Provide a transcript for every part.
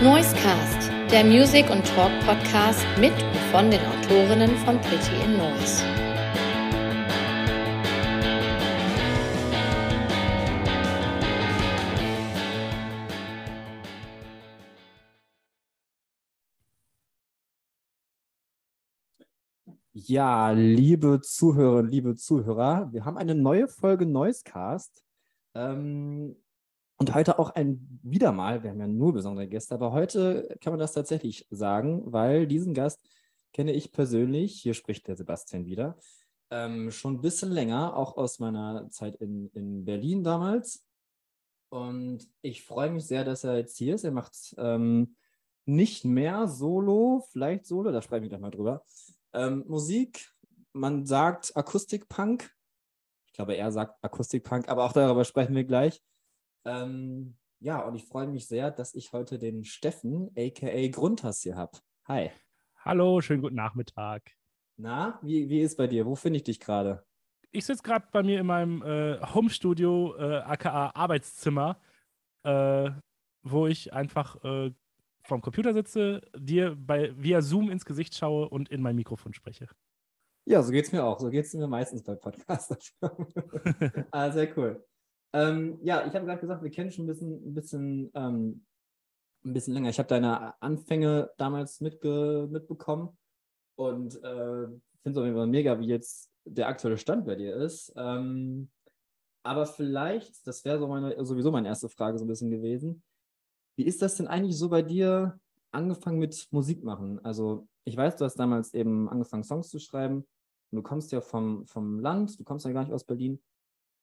Noisecast, der Music- und Talk-Podcast mit und von den Autorinnen von Pretty in Noise. Ja, liebe Zuhörerinnen, liebe Zuhörer, wir haben eine neue Folge Noisecast. Ähm, und heute auch ein wieder mal, wir haben ja nur besondere Gäste, aber heute kann man das tatsächlich sagen, weil diesen Gast kenne ich persönlich, hier spricht der Sebastian wieder, ähm, schon ein bisschen länger, auch aus meiner Zeit in, in Berlin damals. Und ich freue mich sehr, dass er jetzt hier ist. Er macht ähm, nicht mehr Solo, vielleicht Solo, da sprechen wir gleich mal drüber. Ähm, Musik, man sagt Akustikpunk. Ich glaube, er sagt Akustikpunk, aber auch darüber sprechen wir gleich. Ähm, ja, und ich freue mich sehr, dass ich heute den Steffen, aka Grundhass, hier habe. Hi. Hallo, schönen guten Nachmittag. Na, wie, wie ist bei dir? Wo finde ich dich gerade? Ich sitze gerade bei mir in meinem äh, Homestudio, äh, aka Arbeitszimmer, äh, wo ich einfach äh, vom Computer sitze, dir bei, via Zoom ins Gesicht schaue und in mein Mikrofon spreche. Ja, so geht es mir auch. So geht es mir meistens bei Podcasts. ah, sehr cool. Ähm, ja, ich habe gerade gesagt, wir kennen schon ein bisschen, ein bisschen, ähm, ein bisschen länger. Ich habe deine Anfänge damals mitge mitbekommen und äh, finde es auf jeden Fall mega, wie jetzt der aktuelle Stand bei dir ist. Ähm, aber vielleicht, das wäre so sowieso meine erste Frage so ein bisschen gewesen. Wie ist das denn eigentlich so bei dir angefangen mit Musik machen? Also ich weiß, du hast damals eben angefangen, Songs zu schreiben. Und du kommst ja vom, vom Land, du kommst ja gar nicht aus Berlin.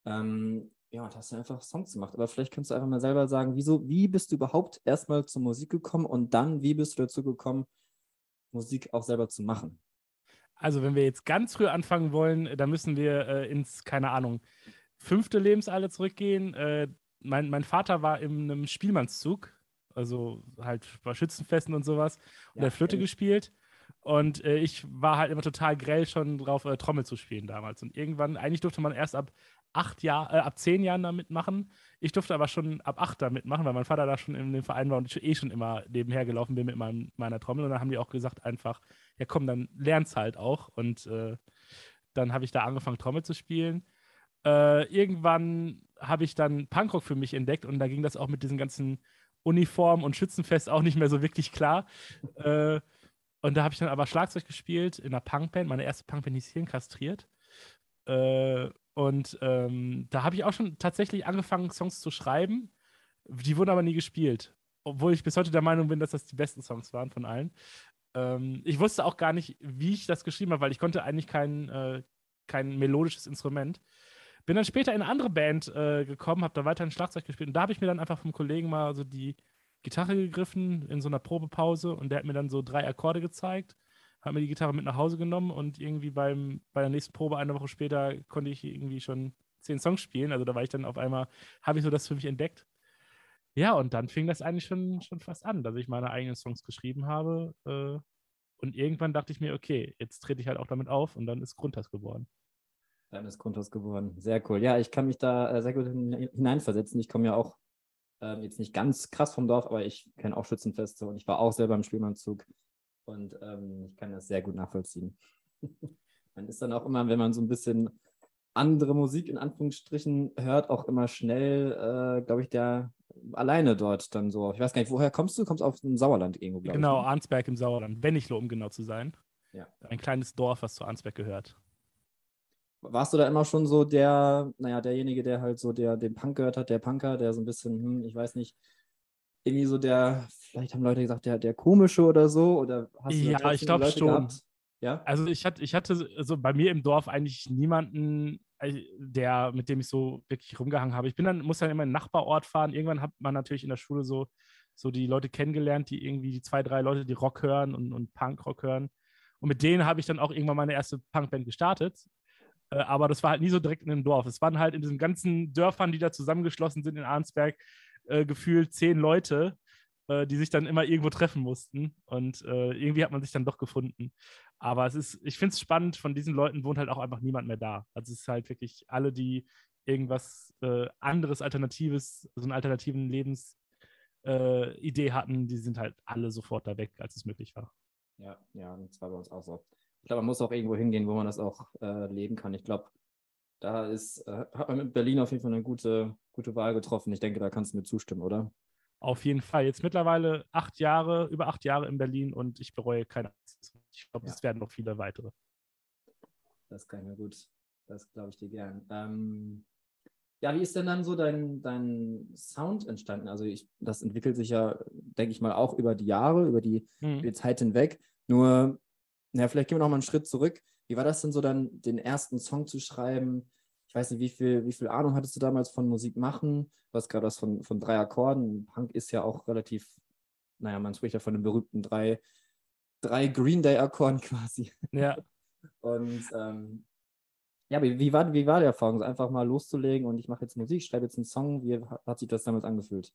Ähm, ja, und hast du einfach Songs gemacht. Aber vielleicht kannst du einfach mal selber sagen, wieso, wie bist du überhaupt erstmal zur Musik gekommen und dann, wie bist du dazu gekommen, Musik auch selber zu machen? Also, wenn wir jetzt ganz früh anfangen wollen, dann müssen wir äh, ins, keine Ahnung, fünfte Lebensalter zurückgehen. Äh, mein, mein Vater war in einem Spielmannszug, also halt bei Schützenfesten und sowas, und ja, hat Flöte okay. gespielt. Und äh, ich war halt immer total grell schon drauf, äh, Trommel zu spielen damals. Und irgendwann, eigentlich durfte man erst ab acht Jahr, äh, ab zehn Jahren da mitmachen. Ich durfte aber schon ab acht da mitmachen, weil mein Vater da schon in dem Verein war und ich eh schon immer nebenher gelaufen bin mit meinem, meiner Trommel. Und dann haben die auch gesagt einfach, ja komm, dann lern's halt auch. Und äh, dann habe ich da angefangen, Trommel zu spielen. Äh, irgendwann habe ich dann Punkrock für mich entdeckt und da ging das auch mit diesen ganzen Uniformen und Schützenfest auch nicht mehr so wirklich klar. Äh, und da habe ich dann aber Schlagzeug gespielt in einer Punkband. Meine erste Punkband hieß Hirn kastriert. Äh, und ähm, da habe ich auch schon tatsächlich angefangen, Songs zu schreiben. Die wurden aber nie gespielt. Obwohl ich bis heute der Meinung bin, dass das die besten Songs waren von allen. Ähm, ich wusste auch gar nicht, wie ich das geschrieben habe, weil ich konnte eigentlich kein, äh, kein melodisches Instrument. Bin dann später in eine andere Band äh, gekommen, habe da weiterhin Schlagzeug gespielt und da habe ich mir dann einfach vom Kollegen mal so die Gitarre gegriffen in so einer Probepause und der hat mir dann so drei Akkorde gezeigt habe mir die Gitarre mit nach Hause genommen und irgendwie beim, bei der nächsten Probe eine Woche später konnte ich irgendwie schon zehn Songs spielen. Also da war ich dann auf einmal, habe ich so das für mich entdeckt. Ja, und dann fing das eigentlich schon, schon fast an, dass ich meine eigenen Songs geschrieben habe. Äh, und irgendwann dachte ich mir, okay, jetzt trete ich halt auch damit auf und dann ist Grundhass geworden. Dann ist Grundhass geworden. Sehr cool. Ja, ich kann mich da äh, sehr gut hineinversetzen. Ich komme ja auch äh, jetzt nicht ganz krass vom Dorf, aber ich kenne auch Schützenfeste und ich war auch selber im Spielmannzug. Und ähm, ich kann das sehr gut nachvollziehen. man ist dann auch immer, wenn man so ein bisschen andere Musik in Anführungsstrichen hört, auch immer schnell, äh, glaube ich, der alleine dort dann so. Ich weiß gar nicht, woher kommst du? Du kommst aus dem Sauerland irgendwo, glaube genau, ich. Genau, Arnsberg im Sauerland. Weniglo, um genau zu sein. Ja. Ein kleines Dorf, was zu Arnsberg gehört. Warst du da immer schon so der, naja, derjenige, der halt so der, den Punk gehört hat, der Punker, der so ein bisschen, hm, ich weiß nicht, irgendwie so der, vielleicht haben Leute gesagt, der, der komische oder so? Oder hast du ja, ich glaube schon. Gehabt? Ja? Also ich hatte, ich hatte so bei mir im Dorf eigentlich niemanden, äh, der, mit dem ich so wirklich rumgehangen habe. Ich bin dann, muss dann immer in den Nachbarort fahren. Irgendwann hat man natürlich in der Schule so, so die Leute kennengelernt, die irgendwie die zwei, drei Leute, die Rock hören und, und Punkrock hören. Und mit denen habe ich dann auch irgendwann meine erste Punkband gestartet. Äh, aber das war halt nie so direkt in dem Dorf. Es waren halt in diesen ganzen Dörfern, die da zusammengeschlossen sind in Arnsberg, äh, gefühlt zehn Leute, äh, die sich dann immer irgendwo treffen mussten. Und äh, irgendwie hat man sich dann doch gefunden. Aber es ist, ich finde es spannend, von diesen Leuten wohnt halt auch einfach niemand mehr da. Also es ist halt wirklich alle, die irgendwas äh, anderes, Alternatives, so einen alternativen Lebensstil äh, hatten, die sind halt alle sofort da weg, als es möglich war. Ja, ja, das war bei uns auch so. Ich glaube, man muss auch irgendwo hingehen, wo man das auch leben kann. Ich glaube, da ist, hat man mit Berlin auf jeden Fall eine gute, gute Wahl getroffen. Ich denke, da kannst du mir zustimmen, oder? Auf jeden Fall. Jetzt mittlerweile acht Jahre, über acht Jahre in Berlin und ich bereue keine. Ich glaube, es werden noch viele weitere. Das kann ich mir gut, das glaube ich dir gern. Ähm, ja, wie ist denn dann so dein, dein Sound entstanden? Also ich, das entwickelt sich ja, denke ich mal, auch über die Jahre, über die, mhm. die Zeit hinweg. Nur, ja, vielleicht gehen wir noch mal einen Schritt zurück. Wie war das denn so dann, den ersten Song zu schreiben? Ich weiß nicht, wie viel, wie viel Ahnung hattest du damals von Musik machen? Du hast gerade was von, von drei Akkorden. Punk ist ja auch relativ, naja, man spricht ja von den berühmten drei, drei Green Day-Akkorden quasi. Ja. Und ähm, ja, wie, wie, war, wie war die Erfahrung? Einfach mal loszulegen und ich mache jetzt Musik, schreibe jetzt einen Song. Wie hat sich das damals angefühlt?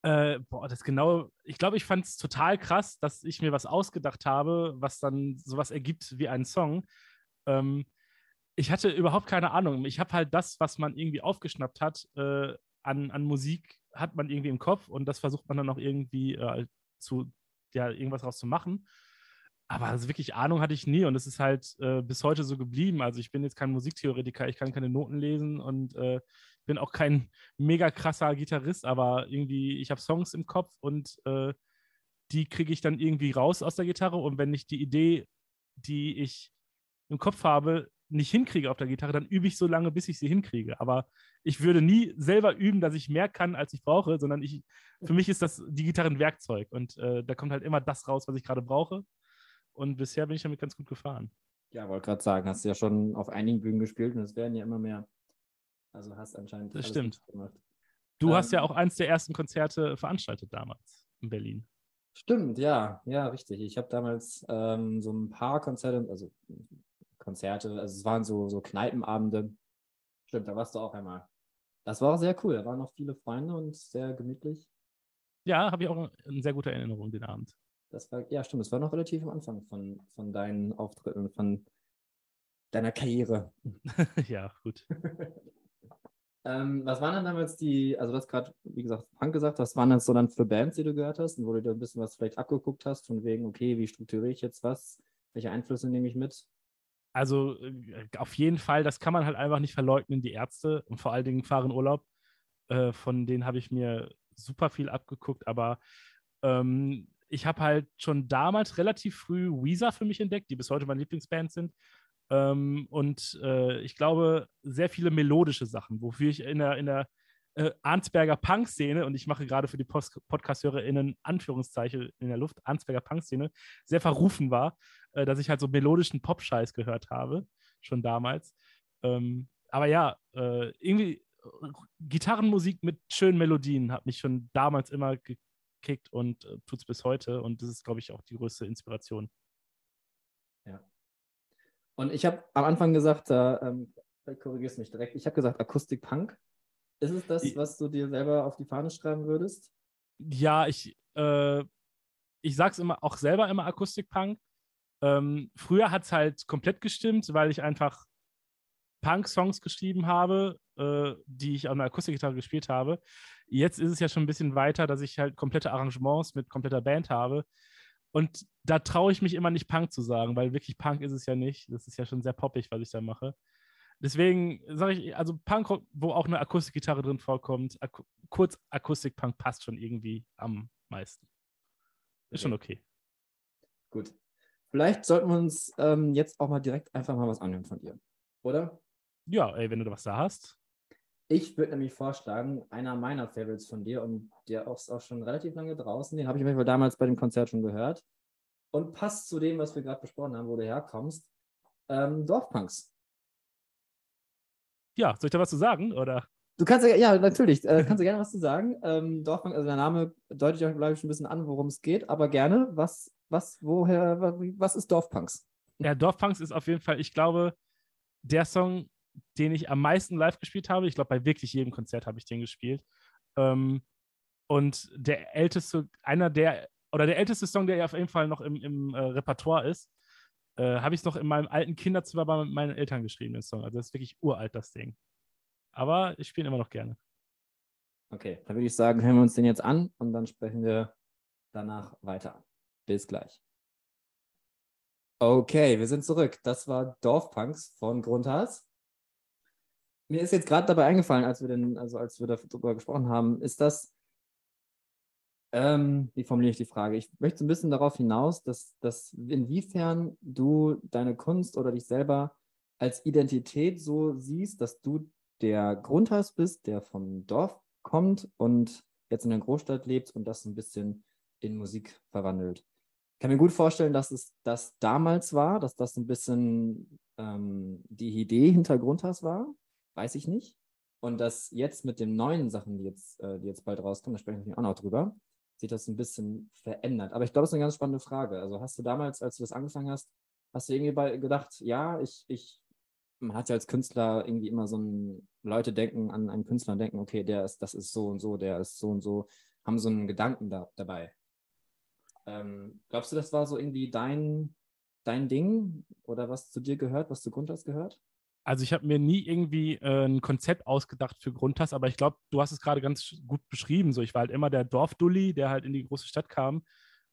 Äh, boah, das genau, ich glaube, ich fand es total krass, dass ich mir was ausgedacht habe, was dann sowas ergibt wie einen Song. Ähm, ich hatte überhaupt keine Ahnung. Ich habe halt das, was man irgendwie aufgeschnappt hat, äh, an, an Musik, hat man irgendwie im Kopf und das versucht man dann auch irgendwie äh, zu, ja, irgendwas draus zu machen. Aber also wirklich Ahnung hatte ich nie und es ist halt äh, bis heute so geblieben. Also ich bin jetzt kein Musiktheoretiker, ich kann keine Noten lesen und äh, bin auch kein mega krasser Gitarrist, aber irgendwie, ich habe Songs im Kopf und äh, die kriege ich dann irgendwie raus aus der Gitarre und wenn ich die Idee, die ich im Kopf habe, nicht hinkriege auf der Gitarre, dann übe ich so lange, bis ich sie hinkriege. Aber ich würde nie selber üben, dass ich mehr kann, als ich brauche, sondern ich, für mich ist das die Gitarre ein Werkzeug und äh, da kommt halt immer das raus, was ich gerade brauche. Und bisher bin ich damit ganz gut gefahren. Ja, wollte gerade sagen, hast du ja schon auf einigen Bühnen gespielt und es werden ja immer mehr. Also hast anscheinend. Das stimmt. Gemacht. Du ähm, hast ja auch eins der ersten Konzerte veranstaltet damals in Berlin. Stimmt, ja, ja, richtig. Ich habe damals ähm, so ein paar Konzerte, also Konzerte, also es waren so, so Kneipenabende. Stimmt, da warst du auch einmal. Das war auch sehr cool. Da waren noch viele Freunde und sehr gemütlich. Ja, habe ich auch eine sehr gute Erinnerung den Abend. Das war, ja, stimmt, das war noch relativ am Anfang von, von deinen Auftritten, von deiner Karriere. ja, gut. ähm, was waren dann damals die, also du hast gerade, wie gesagt, Punk gesagt, was waren das so dann für Bands, die du gehört hast und wo du dir ein bisschen was vielleicht abgeguckt hast, von wegen, okay, wie strukturiere ich jetzt was? Welche Einflüsse nehme ich mit? Also äh, auf jeden Fall, das kann man halt einfach nicht verleugnen, die Ärzte und vor allen Dingen fahren Urlaub. Äh, von denen habe ich mir super viel abgeguckt, aber ähm, ich habe halt schon damals relativ früh Weezer für mich entdeckt, die bis heute meine Lieblingsband sind. Ähm, und äh, ich glaube, sehr viele melodische Sachen, wofür ich in der, in der äh, Arnsberger Punk-Szene, und ich mache gerade für die Podcast-HörerInnen Anführungszeichen in der Luft, Arnsberger Punk-Szene, sehr verrufen war, äh, dass ich halt so melodischen Pop-Scheiß gehört habe, schon damals. Ähm, aber ja, äh, irgendwie äh, Gitarrenmusik mit schönen Melodien hat mich schon damals immer kickt und äh, tut es bis heute. Und das ist, glaube ich, auch die größte Inspiration. Ja. Und ich habe am Anfang gesagt, da ähm, korrigierst mich direkt, ich habe gesagt Akustik-Punk. Ist es das, was du dir selber auf die Fahne schreiben würdest? Ja, ich, äh, ich sage es immer auch selber immer Akustik-Punk. Ähm, früher hat es halt komplett gestimmt, weil ich einfach Punk-Songs geschrieben habe, äh, die ich auf einer Akustikgitarre gespielt habe. Jetzt ist es ja schon ein bisschen weiter, dass ich halt komplette Arrangements mit kompletter Band habe. Und da traue ich mich immer nicht Punk zu sagen, weil wirklich Punk ist es ja nicht. Das ist ja schon sehr poppig, was ich da mache. Deswegen sage ich, also Punk, wo auch eine Akustikgitarre drin vorkommt, Ak kurz Akustik-Punk passt schon irgendwie am meisten. Ist okay. schon okay. Gut. Vielleicht sollten wir uns ähm, jetzt auch mal direkt einfach mal was anhören von dir, oder? Ja, ey, wenn du was da hast. Ich würde nämlich vorschlagen, einer meiner Favorites von dir und der ist auch schon relativ lange draußen, den habe ich Fall damals bei dem Konzert schon gehört und passt zu dem, was wir gerade besprochen haben, wo du herkommst. Ähm, Dorfpunks. Ja, soll ich da was zu sagen, oder? Du kannst ja, ja natürlich, äh, kannst du gerne was zu sagen. Ähm, Dorfpunk, also der Name deutet ja, glaube ich, schon ein bisschen an, worum es geht, aber gerne, was, was, woher, was ist Dorfpunks? Ja, Dorfpunks ist auf jeden Fall, ich glaube, der Song, den ich am meisten live gespielt habe. Ich glaube, bei wirklich jedem Konzert habe ich den gespielt. Ähm, und der älteste, einer der, oder der älteste Song, der ja auf jeden Fall noch im, im äh, Repertoire ist, äh, habe ich noch in meinem alten Kinderzimmer bei meinen Eltern geschrieben, den Song. Also das ist wirklich uralt, das Ding. Aber ich spiele immer noch gerne. Okay, dann würde ich sagen, hören wir uns den jetzt an und dann sprechen wir danach weiter. Bis gleich. Okay, wir sind zurück. Das war Dorfpunks von Grundhaus. Mir ist jetzt gerade dabei eingefallen, als wir den, also als wir darüber gesprochen haben, ist das, ähm, wie formuliere ich die Frage? Ich möchte ein bisschen darauf hinaus, dass, dass inwiefern du deine Kunst oder dich selber als Identität so siehst, dass du der Grundhaus bist, der vom Dorf kommt und jetzt in der Großstadt lebt und das ein bisschen in Musik verwandelt. Ich kann mir gut vorstellen, dass es das damals war, dass das ein bisschen ähm, die Idee hinter Grundhaus war. Weiß ich nicht. Und dass jetzt mit den neuen Sachen, die jetzt, äh, die jetzt bald rauskommen, da sprechen wir auch noch drüber, sich das ein bisschen verändert. Aber ich glaube, das ist eine ganz spannende Frage. Also hast du damals, als du das angefangen hast, hast du irgendwie gedacht, ja, ich, ich, man hat ja als Künstler irgendwie immer so ein, Leute denken an einen Künstler und denken, okay, der ist, das ist so und so, der ist so und so, haben so einen Gedanken da, dabei. Ähm, glaubst du, das war so irgendwie dein, dein Ding oder was zu dir gehört, was zu Grundtas gehört? Also ich habe mir nie irgendwie äh, ein Konzept ausgedacht für Grundtas, aber ich glaube, du hast es gerade ganz gut beschrieben. So, ich war halt immer der Dorfdulli, der halt in die große Stadt kam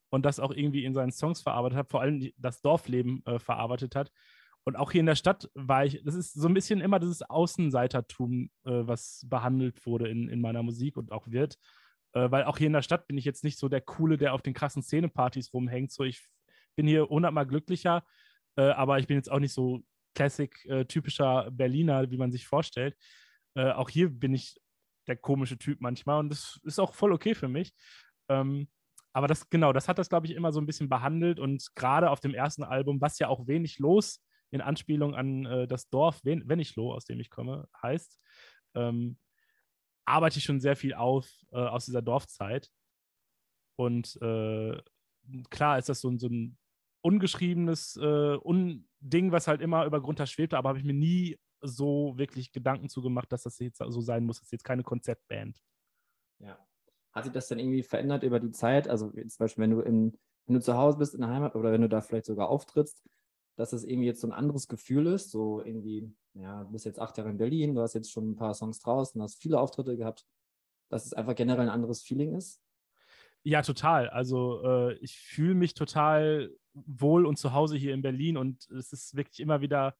und das auch irgendwie in seinen Songs verarbeitet hat, vor allem das Dorfleben äh, verarbeitet hat. Und auch hier in der Stadt war ich, das ist so ein bisschen immer dieses Außenseitertum, äh, was behandelt wurde in, in meiner Musik und auch wird. Äh, weil auch hier in der Stadt bin ich jetzt nicht so der Coole, der auf den krassen Szenepartys rumhängt. So, ich bin hier hundertmal glücklicher, äh, aber ich bin jetzt auch nicht so Classic-typischer äh, Berliner, wie man sich vorstellt. Äh, auch hier bin ich der komische Typ manchmal und das ist auch voll okay für mich. Ähm, aber das, genau, das hat das, glaube ich, immer so ein bisschen behandelt und gerade auf dem ersten Album, was ja auch wenig los in Anspielung an äh, das Dorf Wen Weniglo, aus dem ich komme, heißt, ähm, arbeite ich schon sehr viel auf äh, aus dieser Dorfzeit. Und äh, klar ist das so, so ein ungeschriebenes äh, Unding, was halt immer über Grund schwebte, aber habe ich mir nie so wirklich Gedanken zugemacht, dass das jetzt so sein muss. Das ist jetzt keine Konzeptband. Ja. Hat sich das denn irgendwie verändert über die Zeit? Also zum Beispiel, wenn du, in, wenn du zu Hause bist in der Heimat oder wenn du da vielleicht sogar auftrittst, dass es irgendwie jetzt so ein anderes Gefühl ist, so irgendwie, ja, du bist jetzt acht Jahre in Berlin, du hast jetzt schon ein paar Songs draußen, hast viele Auftritte gehabt, dass es einfach generell ein anderes Feeling ist? Ja, total. Also äh, ich fühle mich total wohl und zu Hause hier in Berlin und es ist wirklich immer wieder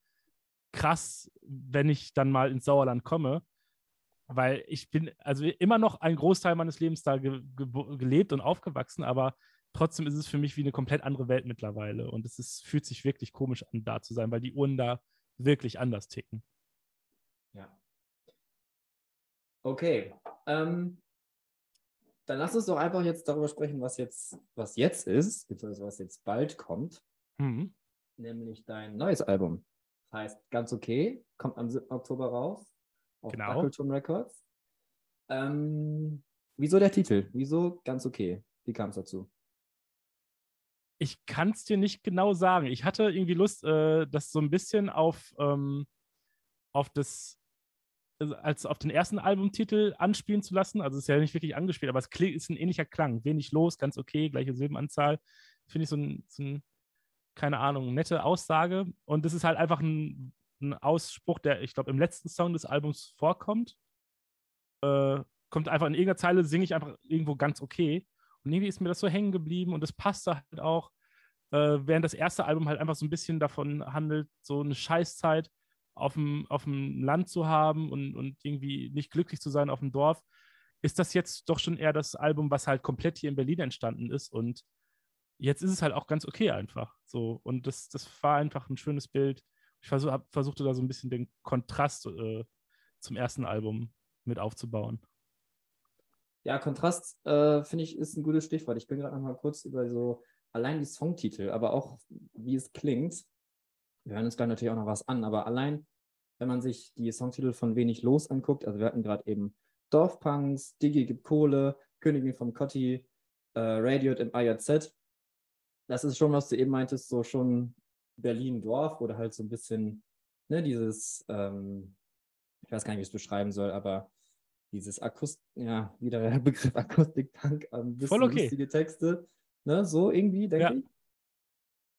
krass, wenn ich dann mal ins Sauerland komme, weil ich bin also immer noch ein Großteil meines Lebens da ge ge gelebt und aufgewachsen, aber trotzdem ist es für mich wie eine komplett andere Welt mittlerweile. Und es ist, fühlt sich wirklich komisch an, da zu sein, weil die Uhren da wirklich anders ticken. Ja. Okay. Ähm, dann lass uns doch einfach jetzt darüber sprechen, was jetzt, was jetzt ist, beziehungsweise was jetzt bald kommt. Mhm. Nämlich dein neues Album. Das heißt ganz okay, kommt am 7. Oktober raus. Auf genau. Records. Ähm, wieso der Titel? Wieso ganz okay? Wie kam es dazu? Ich kann es dir nicht genau sagen. Ich hatte irgendwie Lust, äh, das so ein bisschen auf, ähm, auf das, als auf den ersten Albumtitel anspielen zu lassen. Also es ist ja nicht wirklich angespielt, aber es ist ein ähnlicher Klang. Wenig los, ganz okay, gleiche Silbenanzahl. Finde ich so ein, so ein, keine Ahnung, nette Aussage. Und das ist halt einfach ein, ein Ausspruch, der, ich glaube, im letzten Song des Albums vorkommt. Äh, kommt einfach in irgendeiner Zeile, singe ich einfach irgendwo ganz okay. Und irgendwie ist mir das so hängen geblieben und das passte halt auch, äh, während das erste Album halt einfach so ein bisschen davon handelt, so eine Scheißzeit auf dem, auf dem Land zu haben und, und irgendwie nicht glücklich zu sein auf dem Dorf, ist das jetzt doch schon eher das Album, was halt komplett hier in Berlin entstanden ist und jetzt ist es halt auch ganz okay einfach. So, und das, das war einfach ein schönes Bild. Ich versuch, versuchte da so ein bisschen den Kontrast äh, zum ersten Album mit aufzubauen. Ja, Kontrast, äh, finde ich, ist ein gutes Stichwort. Ich bin gerade noch mal kurz über so allein die Songtitel, aber auch wie es klingt. Wir hören uns gleich natürlich auch noch was an, aber allein, wenn man sich die Songtitel von Wenig Los anguckt, also wir hatten gerade eben Dorfpunks, Digi gibt Kohle, Königin vom Cotti, äh, Radiot im IRZ. Das ist schon, was du eben meintest, so schon Berlin-Dorf oder halt so ein bisschen, ne, dieses, ähm, ich weiß gar nicht, wie ich es beschreiben soll, aber dieses Akust, ja, wieder der Begriff Akustikpunk, ein bisschen Voll okay. lustige Texte, ne, so irgendwie, denke ja. ich.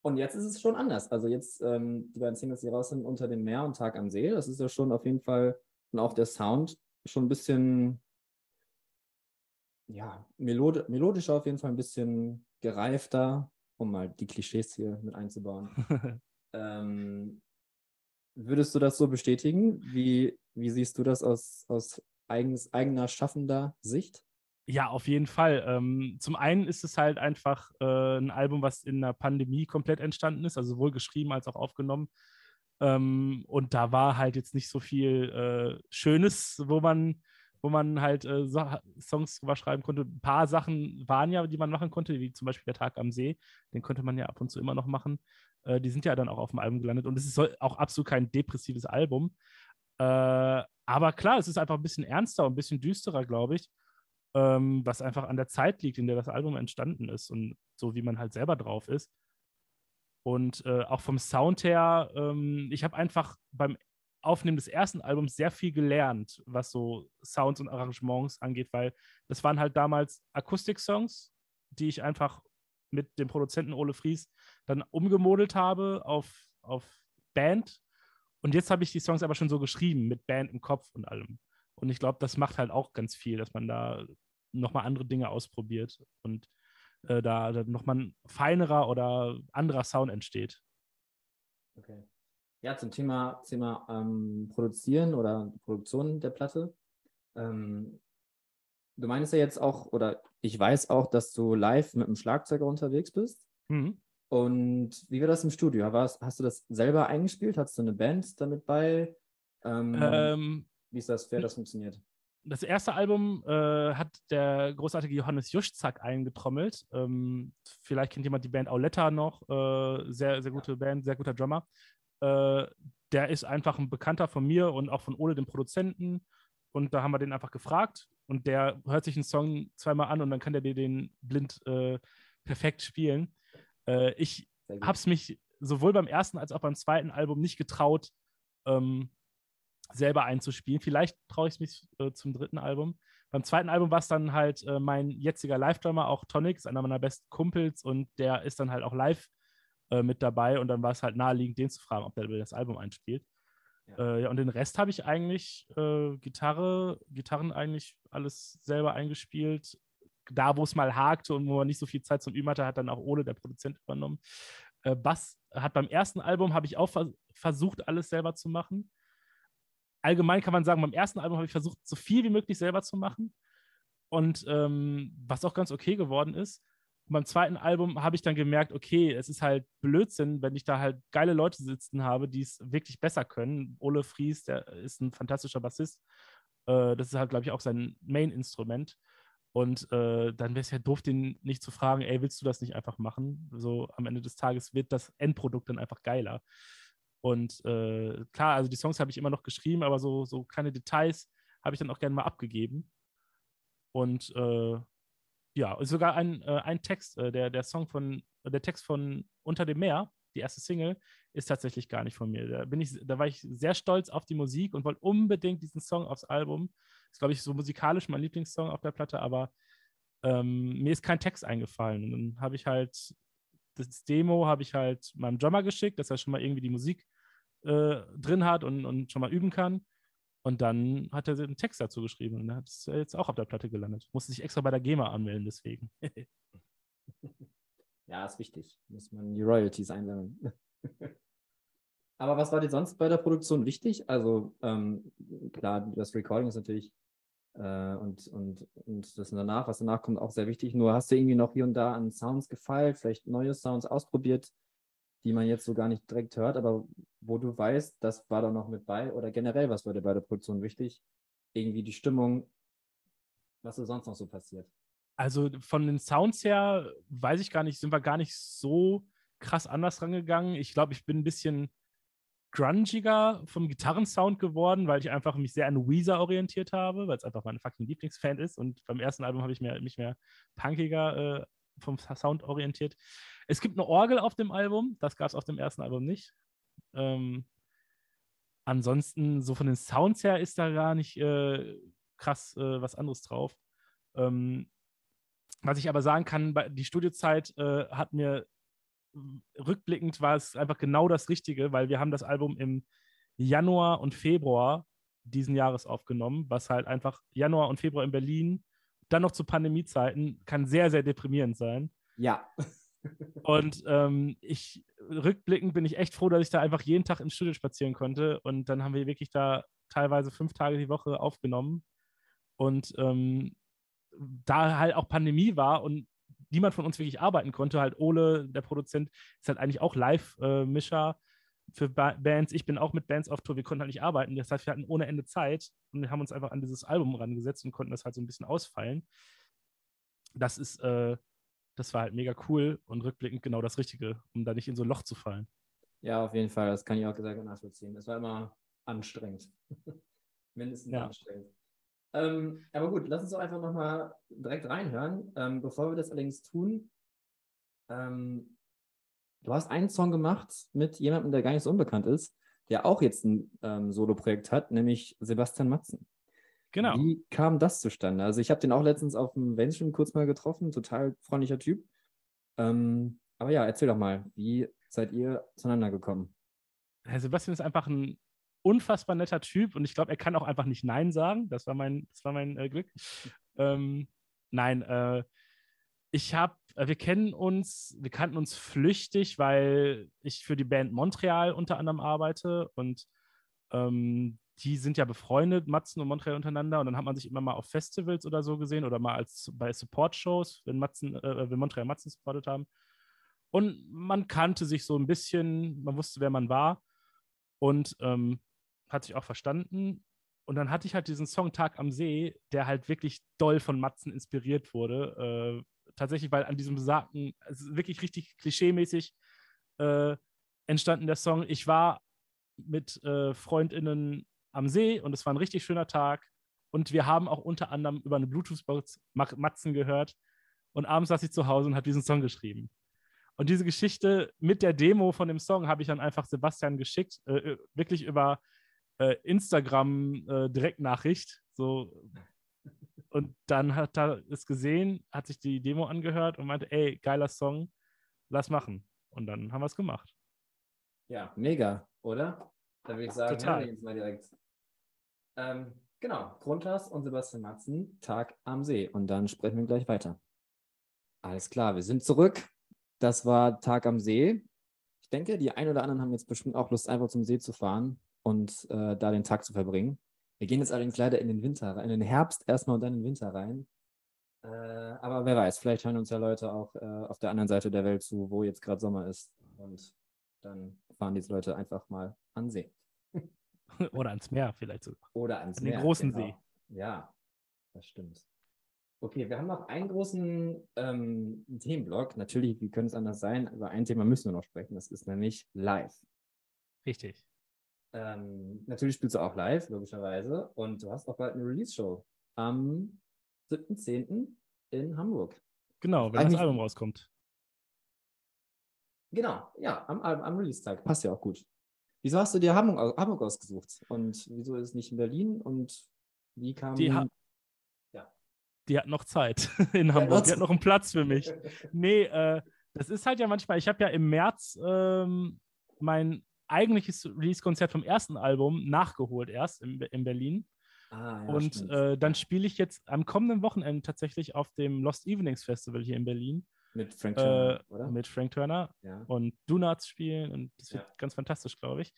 Und jetzt ist es schon anders. Also jetzt, ähm, die beiden Singles, die raus sind, Unter dem Meer und Tag am See, das ist ja schon auf jeden Fall, und auch der Sound, schon ein bisschen, ja, melod melodisch auf jeden Fall ein bisschen gereifter, um mal die Klischees hier mit einzubauen. ähm, würdest du das so bestätigen? Wie, wie siehst du das aus, aus eigens, eigener schaffender Sicht? Ja, auf jeden Fall. Ähm, zum einen ist es halt einfach äh, ein Album, was in der Pandemie komplett entstanden ist, also sowohl geschrieben als auch aufgenommen. Ähm, und da war halt jetzt nicht so viel äh, Schönes, wo man, wo man halt äh, so Songs drüber schreiben konnte. Ein paar Sachen waren ja, die man machen konnte, wie zum Beispiel Der Tag am See. Den könnte man ja ab und zu immer noch machen. Äh, die sind ja dann auch auf dem Album gelandet. Und es ist auch absolut kein depressives Album. Äh, aber klar, es ist einfach ein bisschen ernster und ein bisschen düsterer, glaube ich ähm, was einfach an der Zeit liegt, in der das Album entstanden ist und so wie man halt selber drauf ist. Und äh, auch vom Sound her, ähm, ich habe einfach beim Aufnehmen des ersten Albums sehr viel gelernt, was so Sounds und Arrangements angeht, weil das waren halt damals Akustik-Songs, die ich einfach mit dem Produzenten Ole Fries dann umgemodelt habe auf, auf Band. Und jetzt habe ich die Songs aber schon so geschrieben, mit Band im Kopf und allem. Und ich glaube, das macht halt auch ganz viel, dass man da nochmal andere Dinge ausprobiert und äh, da, da nochmal ein feinerer oder anderer Sound entsteht. Okay. Ja, zum Thema, Thema ähm, Produzieren oder Produktion der Platte. Ähm, du meinst ja jetzt auch, oder ich weiß auch, dass du live mit einem Schlagzeuger unterwegs bist. Mhm. Und wie war das im Studio? Hast, hast du das selber eingespielt? Hast du eine Band damit bei? Ähm, ähm, wie ist das, wer das funktioniert? Das erste Album äh, hat der großartige Johannes Juschzack eingetrommelt. Ähm, vielleicht kennt jemand die Band Auletta noch. Äh, sehr, sehr gute ja. Band, sehr guter Drummer. Äh, der ist einfach ein Bekannter von mir und auch von Ole, dem Produzenten. Und da haben wir den einfach gefragt. Und der hört sich einen Song zweimal an und dann kann der dir den blind äh, perfekt spielen. Äh, ich habe es mich sowohl beim ersten als auch beim zweiten Album nicht getraut, ähm, selber einzuspielen. Vielleicht traue ich es mich äh, zum dritten Album. Beim zweiten Album war es dann halt äh, mein jetziger Live-Drummer, auch Tonic, ist einer meiner besten Kumpels und der ist dann halt auch live äh, mit dabei und dann war es halt naheliegend, den zu fragen, ob der das Album einspielt. Ja. Äh, ja und den Rest habe ich eigentlich äh, Gitarre, Gitarren eigentlich alles selber eingespielt. Da, wo es mal hakte und wo man nicht so viel Zeit zum Üben hatte, hat dann auch Ole, der Produzent, übernommen. Äh, Bass hat beim ersten Album, habe ich auch vers versucht, alles selber zu machen allgemein kann man sagen, beim ersten Album habe ich versucht, so viel wie möglich selber zu machen. Und ähm, was auch ganz okay geworden ist. Und beim zweiten Album habe ich dann gemerkt, okay, es ist halt Blödsinn, wenn ich da halt geile Leute sitzen habe, die es wirklich besser können. Ole Fries, der ist ein fantastischer Bassist. Äh, das ist halt, glaube ich, auch sein Main-Instrument. Und äh, dann wäre es ja doof, den nicht zu fragen, ey, willst du das nicht einfach machen? So am Ende des Tages wird das Endprodukt dann einfach geiler. Und äh, klar, also die Songs habe ich immer noch geschrieben, aber so, so kleine Details habe ich dann auch gerne mal abgegeben. Und äh, ja, sogar ein, äh, ein Text, äh, der, der Song von, der Text von Unter dem Meer, die erste Single, ist tatsächlich gar nicht von mir. Da, bin ich, da war ich sehr stolz auf die Musik und wollte unbedingt diesen Song aufs Album. Ist, glaube ich, so musikalisch mein Lieblingssong auf der Platte, aber ähm, mir ist kein Text eingefallen. Und dann habe ich halt das Demo habe ich halt meinem Drummer geschickt, dass er schon mal irgendwie die Musik äh, drin hat und, und schon mal üben kann. Und dann hat er einen Text dazu geschrieben und hat es jetzt auch auf der Platte gelandet. Musste sich extra bei der GEMA anmelden, deswegen. ja, ist wichtig. Muss man die Royalties einsammeln. Aber was war dir sonst bei der Produktion wichtig? Also ähm, klar, das Recording ist natürlich und, und, und das danach, was danach kommt, auch sehr wichtig. Nur hast du irgendwie noch hier und da an Sounds gefeilt, vielleicht neue Sounds ausprobiert, die man jetzt so gar nicht direkt hört, aber wo du weißt, das war da noch mit bei oder generell, was war dir bei der Produktion wichtig? Irgendwie die Stimmung, was ist sonst noch so passiert? Also von den Sounds her weiß ich gar nicht, sind wir gar nicht so krass anders rangegangen. Ich glaube, ich bin ein bisschen grungiger vom Gitarrensound geworden, weil ich einfach mich sehr an Weezer orientiert habe, weil es einfach mein fucking Lieblingsfan ist. Und beim ersten Album habe ich mehr, mich mehr punkiger äh, vom Sound orientiert. Es gibt eine Orgel auf dem Album, das gab es auf dem ersten Album nicht. Ähm, ansonsten, so von den Sounds her ist da gar nicht äh, krass äh, was anderes drauf. Ähm, was ich aber sagen kann, die Studiozeit äh, hat mir rückblickend war es einfach genau das Richtige, weil wir haben das Album im Januar und Februar diesen Jahres aufgenommen, was halt einfach Januar und Februar in Berlin dann noch zu Pandemiezeiten kann sehr, sehr deprimierend sein. Ja. Und ähm, ich, rückblickend bin ich echt froh, dass ich da einfach jeden Tag ins Studio spazieren konnte. Und dann haben wir wirklich da teilweise fünf Tage die Woche aufgenommen. Und ähm, da halt auch Pandemie war und niemand von uns wirklich arbeiten konnte, halt Ole, der Produzent, ist halt eigentlich auch Live-Mischer für ba Bands. Ich bin auch mit Bands auf Tour, wir konnten halt nicht arbeiten. Das heißt, wir hatten ohne Ende Zeit und haben uns einfach an dieses Album rangesetzt und konnten das halt so ein bisschen ausfallen. Das ist, äh, das war halt mega cool und rückblickend genau das Richtige, um da nicht in so ein Loch zu fallen. Ja, auf jeden Fall. Das kann ich auch gut nachvollziehen. Das war immer anstrengend. Mindestens ja. anstrengend. Ähm, aber gut, lass uns doch einfach nochmal direkt reinhören. Ähm, bevor wir das allerdings tun, ähm, du hast einen Song gemacht mit jemandem, der gar nicht so unbekannt ist, der auch jetzt ein ähm, Solo-Projekt hat, nämlich Sebastian Matzen. Genau. Wie kam das zustande? Also ich habe den auch letztens auf dem Mainstream kurz mal getroffen, total freundlicher Typ. Ähm, aber ja, erzähl doch mal, wie seid ihr zueinander gekommen? Herr Sebastian ist einfach ein unfassbar netter Typ und ich glaube, er kann auch einfach nicht Nein sagen. Das war mein, das war mein äh, Glück. Ähm, nein, äh, ich habe, äh, wir kennen uns, wir kannten uns flüchtig, weil ich für die Band Montreal unter anderem arbeite und ähm, die sind ja befreundet, Matzen und Montreal untereinander und dann hat man sich immer mal auf Festivals oder so gesehen oder mal als bei Support-Shows, wenn Matzen, äh, wenn Montreal Matzen supportet haben. Und man kannte sich so ein bisschen, man wusste, wer man war. Und ähm, hat sich auch verstanden. Und dann hatte ich halt diesen Song Tag am See, der halt wirklich doll von Matzen inspiriert wurde. Äh, tatsächlich, weil an diesem besagten, also wirklich richtig klischeemäßig äh, entstanden der Song. Ich war mit äh, FreundInnen am See und es war ein richtig schöner Tag. Und wir haben auch unter anderem über eine Bluetooth-Box Matzen gehört. Und abends saß ich zu Hause und habe diesen Song geschrieben. Und diese Geschichte mit der Demo von dem Song habe ich dann einfach Sebastian geschickt, äh, äh wirklich über äh, Instagram-Direktnachricht. Äh, so. Und dann hat er es gesehen, hat sich die Demo angehört und meinte, ey, geiler Song, lass machen. Und dann haben wir es gemacht. Ja, mega, oder? Dann würde ich sagen, Total. wir jetzt mal direkt. Ähm, genau, Grundlas und Sebastian Matzen, Tag am See. Und dann sprechen wir gleich weiter. Alles klar, wir sind zurück. Das war Tag am See. Ich denke, die ein oder anderen haben jetzt bestimmt auch Lust, einfach zum See zu fahren und äh, da den Tag zu verbringen. Wir gehen jetzt allerdings leider in den Winter, in den Herbst erstmal und dann in den Winter rein. Äh, aber wer weiß, vielleicht hören uns ja Leute auch äh, auf der anderen Seite der Welt zu, wo jetzt gerade Sommer ist. Und dann fahren diese Leute einfach mal an See. Oder ans Meer vielleicht sogar. Oder ans an Meer. Den großen genau. See. Ja, das stimmt. Okay, wir haben noch einen großen ähm, Themenblock. Natürlich, wie könnte es anders sein? Über ein Thema müssen wir noch sprechen. Das ist nämlich live. Richtig. Ähm, natürlich spielst du auch live, logischerweise. Und du hast auch bald eine Release-Show am 7.10. in Hamburg. Genau, wenn Eigentlich, das Album rauskommt. Genau, ja, am, am Release-Tag. Passt ja auch gut. Wieso hast du dir Hamburg, Hamburg ausgesucht? Und wieso ist es nicht in Berlin? Und wie kam. Die, ha ja. die hat noch Zeit in Hamburg. Die hat noch einen Platz für mich. nee, äh, das ist halt ja manchmal. Ich habe ja im März ähm, mein eigentliches Release-Konzert vom ersten Album nachgeholt erst in, in Berlin. Ah, ja, und äh, dann spiele ich jetzt am kommenden Wochenende tatsächlich auf dem Lost Evenings Festival hier in Berlin. Mit Frank Turner, äh, oder? Mit Frank Turner ja. und Donuts spielen und das wird ja. ganz fantastisch, glaube ich.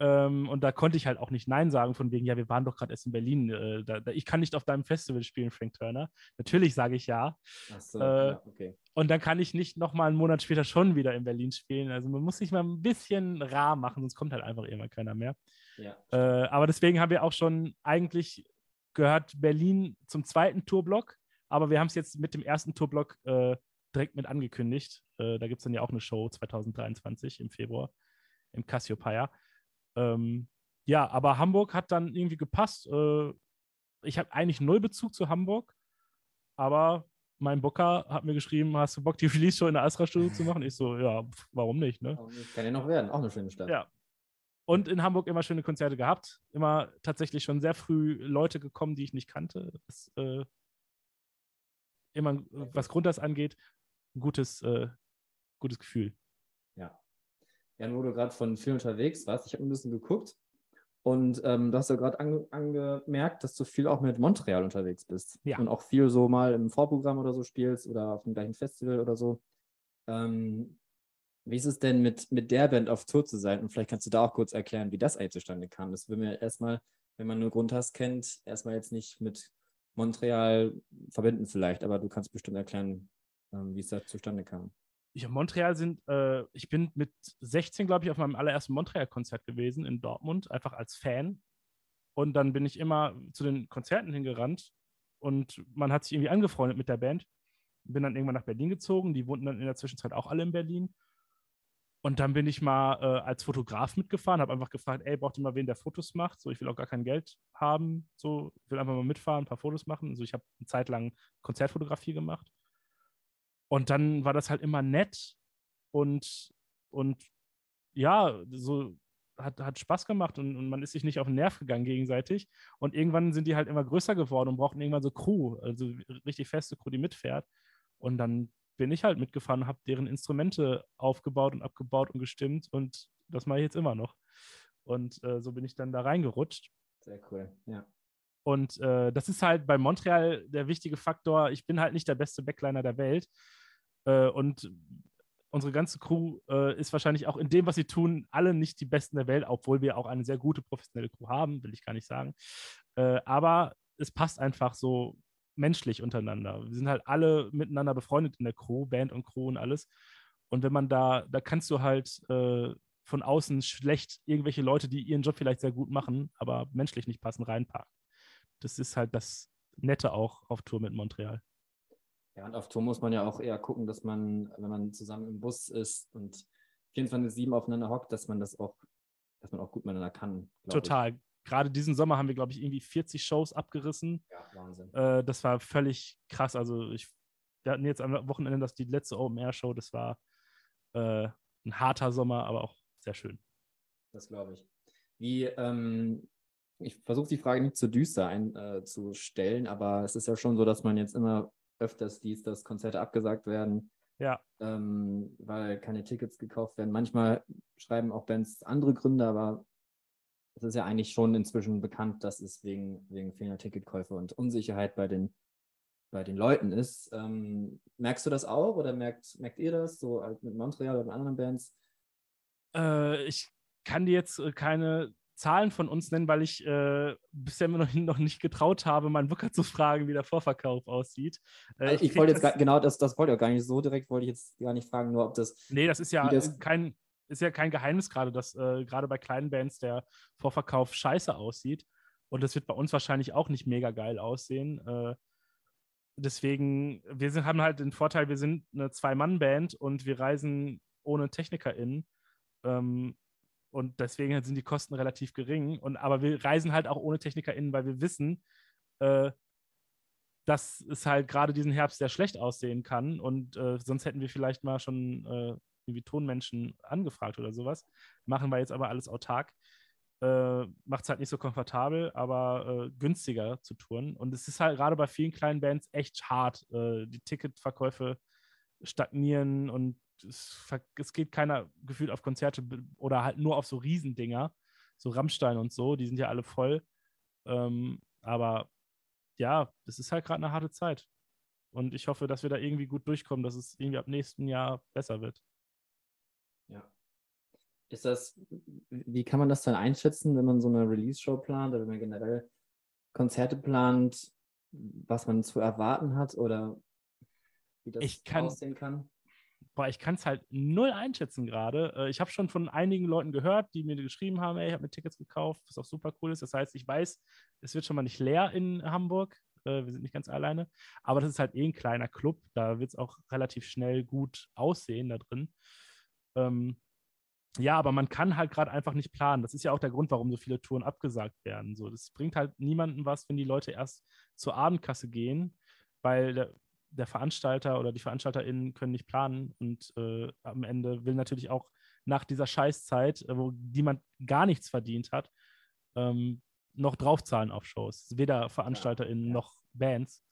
Ähm, und da konnte ich halt auch nicht Nein sagen, von wegen, ja, wir waren doch gerade erst in Berlin. Äh, da, da, ich kann nicht auf deinem Festival spielen, Frank Turner. Natürlich sage ich ja. Ach so, äh, ja, okay. Und dann kann ich nicht nochmal einen Monat später schon wieder in Berlin spielen. Also man muss sich mal ein bisschen rar machen, sonst kommt halt einfach immer keiner mehr. Ja. Äh, aber deswegen haben wir auch schon eigentlich gehört Berlin zum zweiten Tourblock. Aber wir haben es jetzt mit dem ersten Tourblock äh, direkt mit angekündigt. Äh, da gibt es dann ja auch eine Show 2023 im Februar im Cassiopeia. Ähm, ja, aber Hamburg hat dann irgendwie gepasst. Äh, ich habe eigentlich null Bezug zu Hamburg, aber mein Booker hat mir geschrieben, hast du Bock, die Release-Show in der Astra-Studio zu machen? Ich so, ja, pf, warum nicht, ne? Kann ja noch werden, auch eine schöne Stadt. Ja. Und in Hamburg immer schöne Konzerte gehabt. Immer tatsächlich schon sehr früh Leute gekommen, die ich nicht kannte. Das, äh, immer, was Grundas angeht, ein gutes, äh, gutes Gefühl. Ja. Ja, wo du gerade von viel unterwegs warst, ich habe ein bisschen geguckt Und ähm, du hast ja gerade ange angemerkt, dass du viel auch mit Montreal unterwegs bist. Ja. Und auch viel so mal im Vorprogramm oder so spielst oder auf dem gleichen Festival oder so. Ähm, wie ist es denn, mit, mit der Band auf Tour zu sein? Und vielleicht kannst du da auch kurz erklären, wie das eigentlich zustande kam. Das würden wir erstmal, wenn man nur Grundhass kennt, erstmal jetzt nicht mit Montreal verbinden vielleicht, aber du kannst bestimmt erklären, ähm, wie es da zustande kam. Ich Montreal sind, äh, ich bin mit 16, glaube ich, auf meinem allerersten Montreal-Konzert gewesen in Dortmund, einfach als Fan. Und dann bin ich immer zu den Konzerten hingerannt und man hat sich irgendwie angefreundet mit der Band. Bin dann irgendwann nach Berlin gezogen. Die wohnten dann in der Zwischenzeit auch alle in Berlin. Und dann bin ich mal äh, als Fotograf mitgefahren, habe einfach gefragt, ey, braucht ihr mal wen, der Fotos macht? So, ich will auch gar kein Geld haben. So, ich will einfach mal mitfahren, ein paar Fotos machen. Also ich habe eine Zeit lang Konzertfotografie gemacht. Und dann war das halt immer nett und, und ja, so hat, hat Spaß gemacht und, und man ist sich nicht auf den Nerv gegangen gegenseitig. Und irgendwann sind die halt immer größer geworden und brauchten irgendwann so Crew, also richtig feste Crew, die mitfährt. Und dann bin ich halt mitgefahren, habe deren Instrumente aufgebaut und abgebaut und gestimmt und das mache ich jetzt immer noch. Und äh, so bin ich dann da reingerutscht. Sehr cool, ja. Und äh, das ist halt bei Montreal der wichtige Faktor. Ich bin halt nicht der beste Backliner der Welt. Äh, und unsere ganze Crew äh, ist wahrscheinlich auch in dem, was sie tun, alle nicht die Besten der Welt, obwohl wir auch eine sehr gute professionelle Crew haben, will ich gar nicht sagen. Äh, aber es passt einfach so menschlich untereinander. Wir sind halt alle miteinander befreundet in der Crew, Band und Crew und alles. Und wenn man da, da kannst du halt äh, von außen schlecht irgendwelche Leute, die ihren Job vielleicht sehr gut machen, aber menschlich nicht passen, reinpacken. Das ist halt das Nette auch auf Tour mit Montreal. Ja, und auf Tour muss man ja auch eher gucken, dass man, wenn man zusammen im Bus ist und 24-7 aufeinander hockt, dass man das auch, dass man auch gut miteinander kann. Total. Ich. Gerade diesen Sommer haben wir, glaube ich, irgendwie 40 Shows abgerissen. Ja, Wahnsinn. Äh, das war völlig krass. Also ich, wir hatten jetzt am Wochenende das die letzte Open Air Show. Das war äh, ein harter Sommer, aber auch sehr schön. Das glaube ich. Wie, ähm, ich versuche die Frage nicht zu düster einzustellen, äh, aber es ist ja schon so, dass man jetzt immer öfters liest, dass Konzerte abgesagt werden. Ja. Ähm, weil keine Tickets gekauft werden. Manchmal schreiben auch Bands andere Gründe, aber es ist ja eigentlich schon inzwischen bekannt, dass es wegen, wegen fehlender Ticketkäufe und Unsicherheit bei den, bei den Leuten ist. Ähm, merkst du das auch oder merkt, merkt ihr das so mit Montreal oder mit anderen Bands? Äh, ich kann dir jetzt äh, keine Zahlen von uns nennen, weil ich äh, bisher noch, noch nicht getraut habe, meinen Booker zu fragen, wie der Vorverkauf aussieht. Äh, ich, ich wollte jetzt gar, genau, das, das wollte ich auch gar nicht so direkt, wollte ich jetzt gar nicht fragen, nur ob das. Nee, das ist ja das, kein, ist ja kein Geheimnis gerade, dass äh, gerade bei kleinen Bands der Vorverkauf scheiße aussieht. Und das wird bei uns wahrscheinlich auch nicht mega geil aussehen. Äh, deswegen, wir sind, haben halt den Vorteil, wir sind eine Zwei-Mann-Band und wir reisen ohne TechnikerInnen. Ähm, und deswegen sind die Kosten relativ gering. Und, aber wir reisen halt auch ohne TechnikerInnen, weil wir wissen, äh, dass es halt gerade diesen Herbst sehr schlecht aussehen kann. Und äh, sonst hätten wir vielleicht mal schon äh, irgendwie Tonmenschen angefragt oder sowas. Machen wir jetzt aber alles autark. Äh, Macht es halt nicht so komfortabel, aber äh, günstiger zu touren. Und es ist halt gerade bei vielen kleinen Bands echt hart. Äh, die Ticketverkäufe stagnieren und es, es, geht keiner gefühlt auf Konzerte oder halt nur auf so Riesendinger, so Rammstein und so, die sind ja alle voll. Ähm, aber ja, das ist halt gerade eine harte Zeit. Und ich hoffe, dass wir da irgendwie gut durchkommen, dass es irgendwie ab nächsten Jahr besser wird. Ja. Ist das, wie kann man das dann einschätzen, wenn man so eine Release-Show plant oder wenn man generell Konzerte plant, was man zu erwarten hat oder wie das ich kann, aussehen kann? Boah, ich kann es halt null einschätzen gerade. Äh, ich habe schon von einigen Leuten gehört, die mir geschrieben haben, ey, ich habe mir Tickets gekauft, was auch super cool ist. Das heißt, ich weiß, es wird schon mal nicht leer in Hamburg. Äh, wir sind nicht ganz alleine. Aber das ist halt eh ein kleiner Club. Da wird es auch relativ schnell gut aussehen da drin. Ähm, ja, aber man kann halt gerade einfach nicht planen. Das ist ja auch der Grund, warum so viele Touren abgesagt werden. So, das bringt halt niemandem was, wenn die Leute erst zur Abendkasse gehen, weil der, Veranstalter oder die VeranstalterInnen können nicht planen und äh, am Ende will natürlich auch nach dieser Scheißzeit, äh, wo niemand gar nichts verdient hat, ähm, noch draufzahlen auf Shows. Weder VeranstalterInnen ja, ja. noch Bands.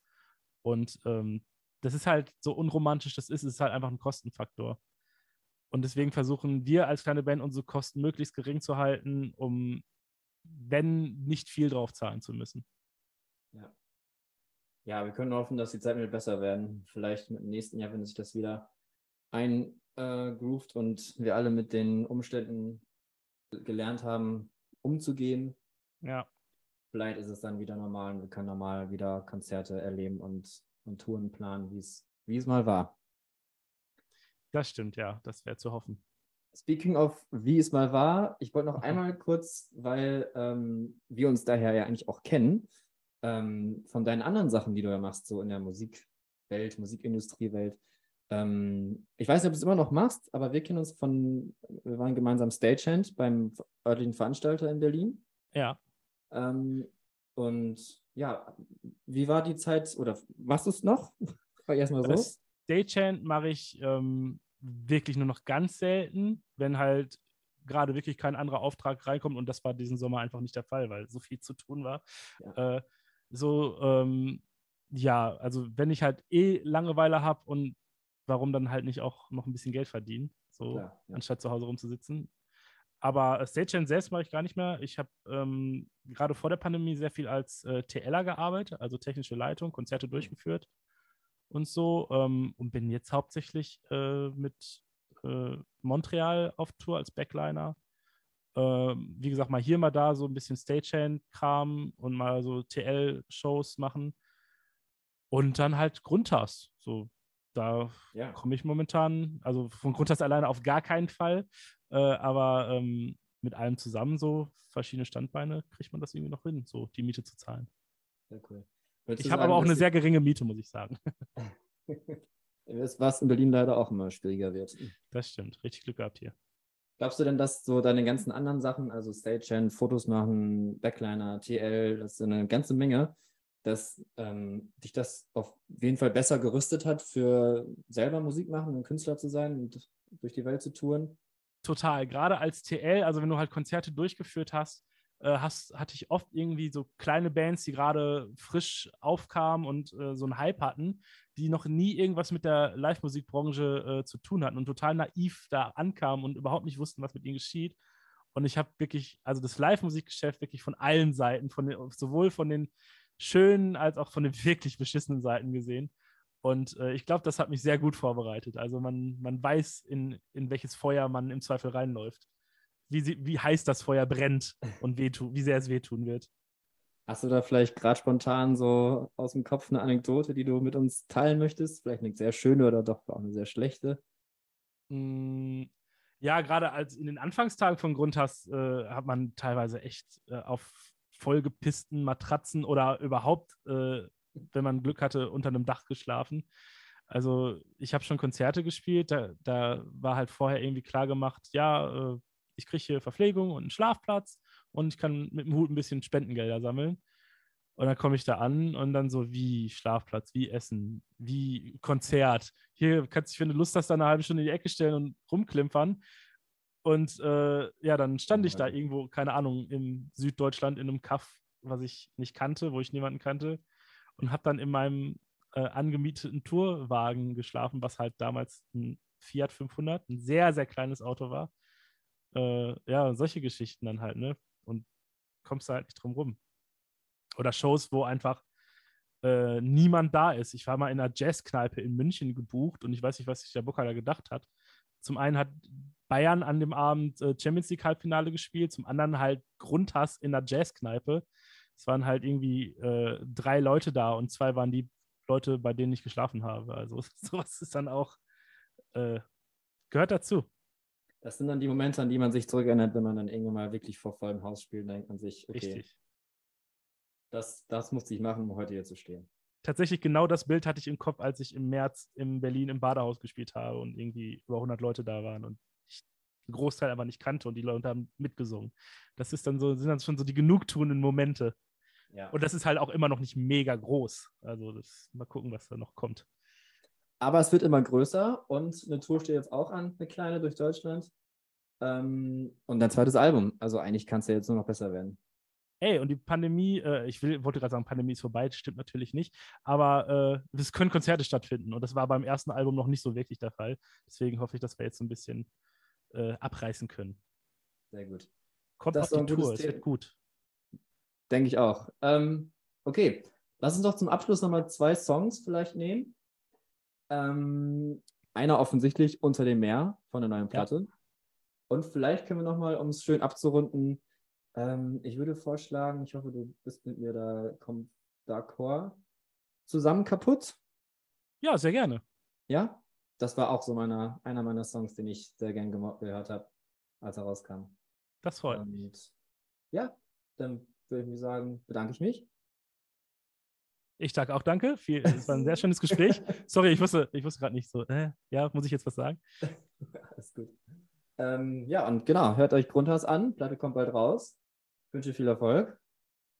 Und ähm, das ist halt so unromantisch, das ist, es ist halt einfach ein Kostenfaktor. Und deswegen versuchen wir als kleine Band unsere Kosten möglichst gering zu halten, um wenn nicht viel drauf zahlen zu müssen. Ja. Ja, wir können hoffen, dass die Zeiten wieder besser werden. Vielleicht mit dem nächsten Jahr, wenn sich das wieder eingroovt äh, und wir alle mit den Umständen gelernt haben, umzugehen. Ja. Vielleicht ist es dann wieder normal und wir können normal wieder Konzerte erleben und, und Touren planen, wie es mal war. Das stimmt, ja, das wäre zu hoffen. Speaking of, wie es mal war, ich wollte noch einmal kurz, weil ähm, wir uns daher ja eigentlich auch kennen, ähm, von deinen anderen Sachen, die du ja machst, so in der Musikwelt, Musikindustriewelt. Ähm, ich weiß nicht, ob du es immer noch machst, aber wir kennen uns von, wir waren gemeinsam Stagehand beim örtlichen Veranstalter in Berlin. Ja. Ähm, und ja, wie war die Zeit oder machst du es noch? Erstmal so. Stagehand mache ich ähm, wirklich nur noch ganz selten, wenn halt gerade wirklich kein anderer Auftrag reinkommt. Und das war diesen Sommer einfach nicht der Fall, weil so viel zu tun war. Ja. Äh, so, ähm, ja, also wenn ich halt eh Langeweile habe und warum dann halt nicht auch noch ein bisschen Geld verdienen, so Klar, ja. anstatt zu Hause rumzusitzen. Aber Stagehand selbst mache ich gar nicht mehr. Ich habe ähm, gerade vor der Pandemie sehr viel als äh, TLer gearbeitet, also technische Leitung, Konzerte mhm. durchgeführt und so ähm, und bin jetzt hauptsächlich äh, mit äh, Montreal auf Tour als Backliner. Ähm, wie gesagt, mal hier, mal da so ein bisschen Stagehand-Kram und mal so TL-Shows machen. Und dann halt Grundtas. So, da ja. komme ich momentan, also von Grundtas alleine auf gar keinen Fall, äh, aber ähm, mit allem zusammen so verschiedene Standbeine kriegt man das irgendwie noch hin, so die Miete zu zahlen. Sehr cool. Ich habe aber auch eine sehr geringe Miete, muss ich sagen. Was in Berlin leider auch immer schwieriger wird. Das stimmt. Richtig Glück gehabt hier. Glaubst du denn, dass so deine ganzen anderen Sachen, also Stagehand, Fotos machen, Backliner, TL, das ist eine ganze Menge, dass ähm, dich das auf jeden Fall besser gerüstet hat, für selber Musik machen und Künstler zu sein und durch die Welt zu touren? Total. Gerade als TL, also wenn du halt Konzerte durchgeführt hast, äh, hast, hatte ich oft irgendwie so kleine Bands, die gerade frisch aufkamen und äh, so einen Hype hatten, die noch nie irgendwas mit der Live-Musikbranche äh, zu tun hatten und total naiv da ankamen und überhaupt nicht wussten, was mit ihnen geschieht. Und ich habe wirklich, also das Live-Musikgeschäft wirklich von allen Seiten, von den, sowohl von den schönen als auch von den wirklich beschissenen Seiten gesehen. Und äh, ich glaube, das hat mich sehr gut vorbereitet. Also man, man weiß, in, in welches Feuer man im Zweifel reinläuft wie, sie, wie heiß das Feuer brennt und wehtu, wie sehr es wehtun wird. Hast du da vielleicht gerade spontan so aus dem Kopf eine Anekdote, die du mit uns teilen möchtest? Vielleicht eine sehr schöne oder doch auch eine sehr schlechte? Mm, ja, gerade als in den Anfangstagen von Grundhass äh, hat man teilweise echt äh, auf vollgepissten Matratzen oder überhaupt, äh, wenn man Glück hatte, unter einem Dach geschlafen. Also ich habe schon Konzerte gespielt, da, da, war halt vorher irgendwie klar gemacht, ja, äh, ich kriege hier Verpflegung und einen Schlafplatz und ich kann mit dem Hut ein bisschen Spendengelder sammeln. Und dann komme ich da an und dann so wie Schlafplatz, wie Essen, wie Konzert. Hier kannst du dich, wenn du Lust hast, da eine halbe Stunde in die Ecke stellen und rumklimpern. Und äh, ja, dann stand ich da irgendwo, keine Ahnung, in Süddeutschland in einem Kaff, was ich nicht kannte, wo ich niemanden kannte. Und habe dann in meinem äh, angemieteten Tourwagen geschlafen, was halt damals ein Fiat 500, ein sehr, sehr kleines Auto war. Äh, ja, solche Geschichten dann halt, ne? Und kommst da halt nicht drum rum. Oder Shows, wo einfach äh, niemand da ist. Ich war mal in einer Jazzkneipe in München gebucht und ich weiß nicht, was sich der Booker da gedacht hat. Zum einen hat Bayern an dem Abend äh, Champions League Halbfinale gespielt, zum anderen halt Grundhass in der Jazzkneipe. Es waren halt irgendwie äh, drei Leute da und zwei waren die Leute, bei denen ich geschlafen habe. Also sowas ist dann auch, äh, gehört dazu. Das sind dann die Momente, an die man sich zurückerinnert, wenn man dann irgendwann mal wirklich vor vollem Haus spielt. Dann denkt man sich, okay, Richtig. Das, das musste ich machen, um heute hier zu stehen. Tatsächlich genau das Bild hatte ich im Kopf, als ich im März in Berlin im Badehaus gespielt habe und irgendwie über 100 Leute da waren und ich einen Großteil aber nicht kannte und die Leute haben mitgesungen. Das ist dann so, sind dann schon so die genugtuenden Momente. Ja. Und das ist halt auch immer noch nicht mega groß. Also das, mal gucken, was da noch kommt. Aber es wird immer größer und eine Tour steht jetzt auch an, eine kleine durch Deutschland. Ähm, und dein zweites Album. Also eigentlich kann es ja jetzt nur noch besser werden. Ey, und die Pandemie, äh, ich will, wollte gerade sagen, Pandemie ist vorbei, das stimmt natürlich nicht, aber äh, es können Konzerte stattfinden und das war beim ersten Album noch nicht so wirklich der Fall. Deswegen hoffe ich, dass wir jetzt ein bisschen äh, abreißen können. Sehr gut. Kommt das auf die Tour, es wird gut. Denke ich auch. Ähm, okay, lass uns doch zum Abschluss nochmal zwei Songs vielleicht nehmen. Ähm, einer offensichtlich unter dem Meer von der neuen Platte. Ja. Und vielleicht können wir nochmal, um es schön abzurunden, ähm, ich würde vorschlagen, ich hoffe, du bist mit mir da d'accord, zusammen kaputt. Ja, sehr gerne. Ja, das war auch so meiner, einer meiner Songs, den ich sehr gern gehört habe, als er rauskam. Das freut mich. Ja, dann würde ich sagen, bedanke ich mich. Ich sage auch danke. es war ein sehr schönes Gespräch. Sorry, ich wusste, ich wusste gerade nicht so. Äh, ja, muss ich jetzt was sagen? Alles gut. Ähm, ja, und genau, hört euch Grundhaus an. Platte kommt bald raus. Ich wünsche viel Erfolg.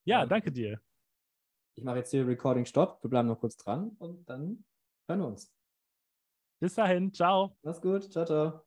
Ja, danke dir. Ich mache jetzt hier Recording Stopp. Wir bleiben noch kurz dran und dann hören wir uns. Bis dahin. Ciao. Mach's gut. Ciao, ciao.